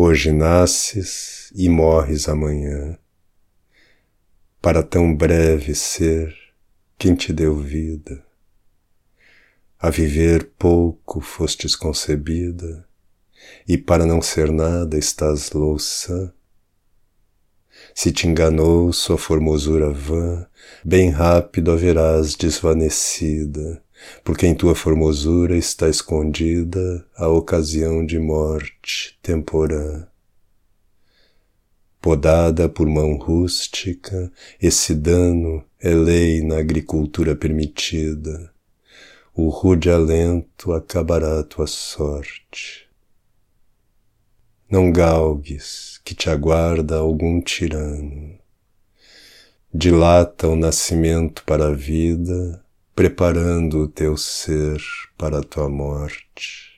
Hoje nasces e morres amanhã, para tão breve ser quem te deu vida. A viver pouco fostes concebida, e para não ser nada estás louça. Se te enganou sua formosura vã, bem rápido haverás desvanecida porque em tua formosura está escondida a ocasião de morte temporã. Podada por mão rústica, esse dano é lei na agricultura permitida. O rude alento acabará tua sorte. Não galgues que te aguarda algum tirano. Dilata o nascimento para a vida, preparando o teu ser para a tua morte.